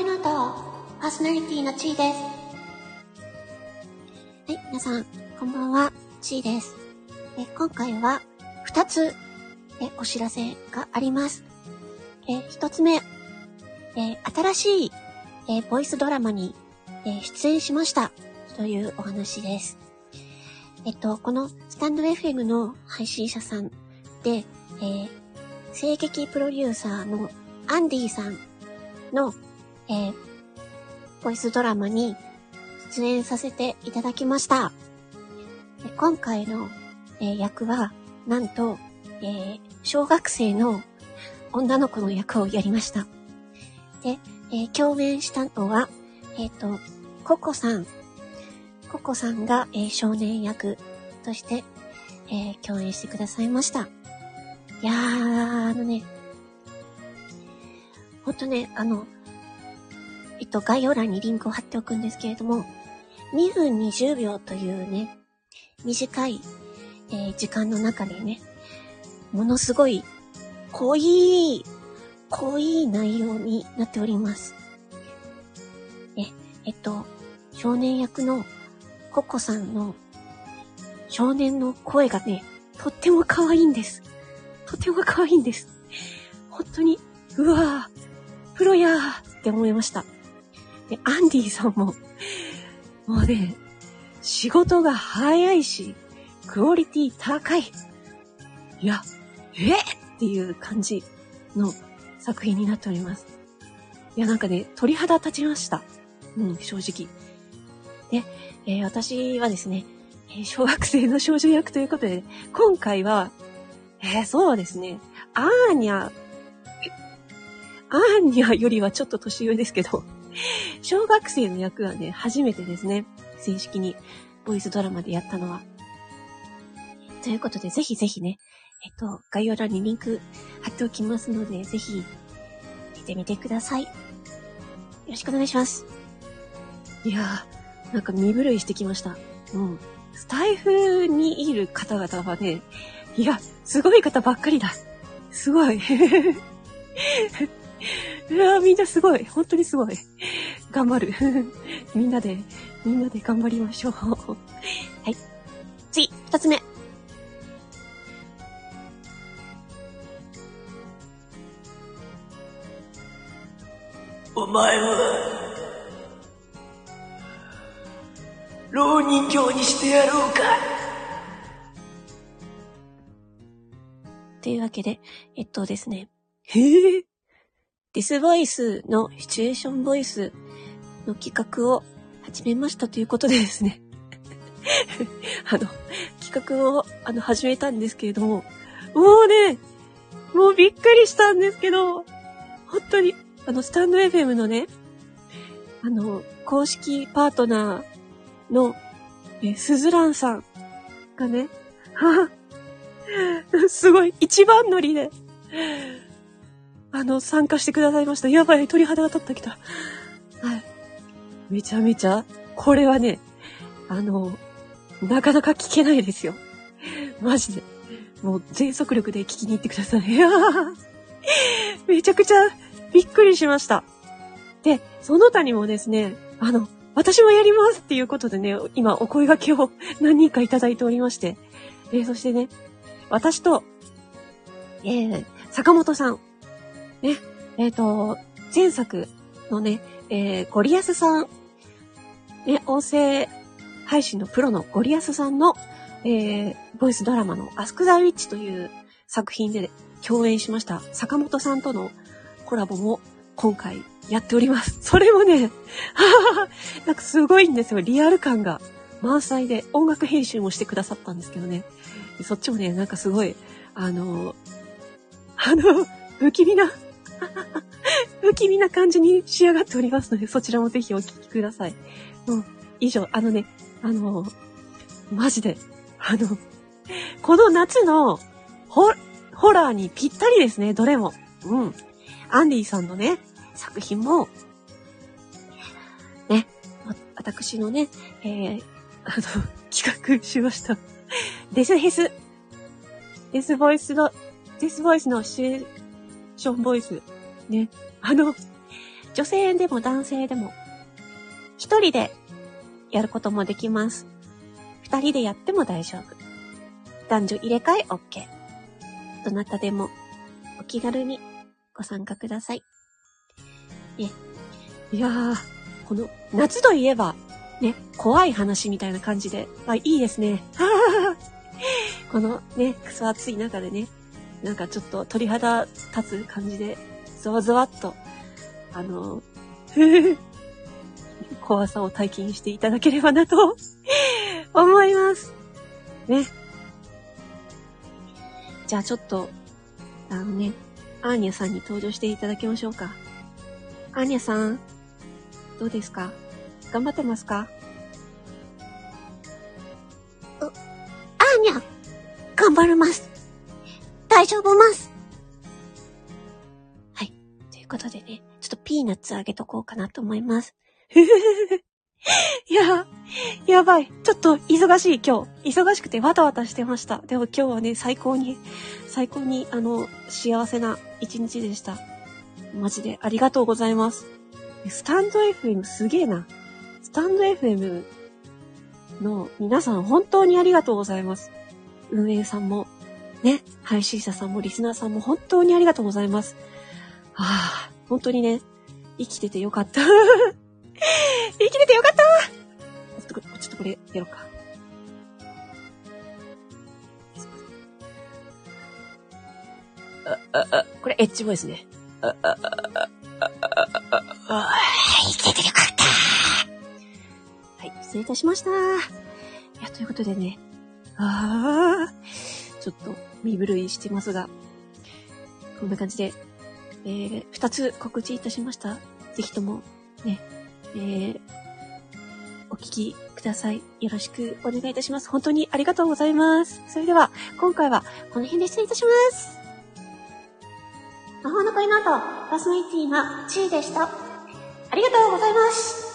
イノート、パーソナリティのちーです。はい、皆さん、こんばんは、ちーです。え今回は、二つ、えお知らせがあります。え一つ目、え新しい、えボイスドラマに、え出演しました、というお話です。えっと、このスタンド FM の配信者さんで、えー、声劇プロデューサーのアンディさんの、えー、ボイスドラマに出演させていただきました。今回の、えー、役は、なんと、えー、小学生の女の子の役をやりました。で、え、共演したのは、えっ、と、ココさん。ココさんが、え少年役として、え共演してくださいました。いやー、あのね、ほんとね、あの、えっと、概要欄にリンクを貼っておくんですけれども、2分20秒というね、短い、えー、時間の中でね、ものすごい濃い、濃い内容になっております。え、えっと、少年役のココさんの少年の声がね、とっても可愛いんです。とても可愛いんです。本当に、うわぁ、プロやーって思いました。で、アンディさんも、もうね、仕事が早いし、クオリティ高い。いや、え？っていう感じの作品になっております。いや、なんかね、鳥肌立ちました。うん、正直。で、えー、私はですね、え小学生の少女役ということで、今回は、えー、そうですね、アーニャアーニャよりはちょっと年上ですけど、小学生の役はね、初めてですね。正式にボイスドラマでやったのは。ということで、ぜひぜひね、えっと、概要欄にリンク貼っておきますので、ぜひ、見てみてください。よろしくお願いします。いやー、なんか身震いしてきました。うん。スタイフにいる方々はね、いや、すごい方ばっかりだ。すごい。うわみんなすごい。本当にすごい。頑張る。みんなで、みんなで頑張りましょう。はい。次、二つ目。お前は、浪人教にしてやろうか。というわけで、えっとですね。へえ。デスボイスのシチュエーションボイスの企画を始めましたということでですね。あの、企画を、あの、始めたんですけれども、もうね、もうびっくりしたんですけど、本当に、あの、スタンド FM のね、あの、公式パートナーの、え、スズランさんがね、は すごい、一番乗りで、あの、参加してくださいました。やばい、鳥肌が立ったきた。はい。めちゃめちゃ、これはね、あの、なかなか聞けないですよ。マジで。もう全速力で聞きに行ってください。いやめちゃくちゃびっくりしました。で、その他にもですね、あの、私もやりますっていうことでね、今お声掛けを何人かいただいておりまして、えー、そしてね、私と、えー、坂本さん、ね、えっ、ー、と、前作のね、えー、ゴリアスさん、ね、音声配信のプロのゴリアスさんの、えー、ボイスドラマの Ask the Witch という作品で共演しました坂本さんとのコラボも今回やっております。それもね、なんかすごいんですよ。リアル感が満載で音楽編集もしてくださったんですけどね。そっちもね、なんかすごい、あの、あの、不気味な 不気味な感じに仕上がっておりますので、そちらもぜひお聞きください。うん。以上、あのね、あの、マジで、あの、この夏のホホラーにぴったりですね、どれも。うん。アンディさんのね、作品も、ね、私のね、えー、あの、企画しました。デスヘス。デスボイスの、デスボイスのシチュエーションボイス。ね。あの、女性でも男性でも、一人でやることもできます。二人でやっても大丈夫。男女入れ替え OK。どなたでもお気軽にご参加ください。ね。いやー、この夏といえば、ね、怖い話みたいな感じで、あ、いいですね。このね、くそ暑い中でね、なんかちょっと鳥肌立つ感じで、ゾワゾワっと、あの、怖さを体験していただければなと思います。ね。じゃあちょっと、あのね、アーニャさんに登場していただきましょうか。アーニャさん、どうですか？頑張ってますか？アーニャ、頑張ります。大丈夫ます。はい。ということでね、ちょっとピーナッツあげとこうかなと思います。い や、やばい。ちょっと忙しい今日。忙しくてわたわたしてました。でも今日はね、最高に、最高に、あの、幸せな一日でした。マジでありがとうございます。スタンド FM すげえな。スタンド FM の皆さん本当にありがとうございます。運営さんも、ね、配信者さんもリスナーさんも本当にありがとうございます。ああ、本当にね、生きててよかった。生きててよかったちょっとこちょっとこれやろうか。これエッジボイスね。生きててよかった。はい、失礼いたしました。いや、ということでね、ああ、ちょっと身震いしてますが、こんな感じで、えー、二つ告知いたしました。ぜひとも、ね、えー、お聞きください。よろしくお願いいたします。本当にありがとうございます。それでは、今回はこの辺で失礼いたします。魔法の恋の後、パーソナリティのチーでした。ありがとうございます。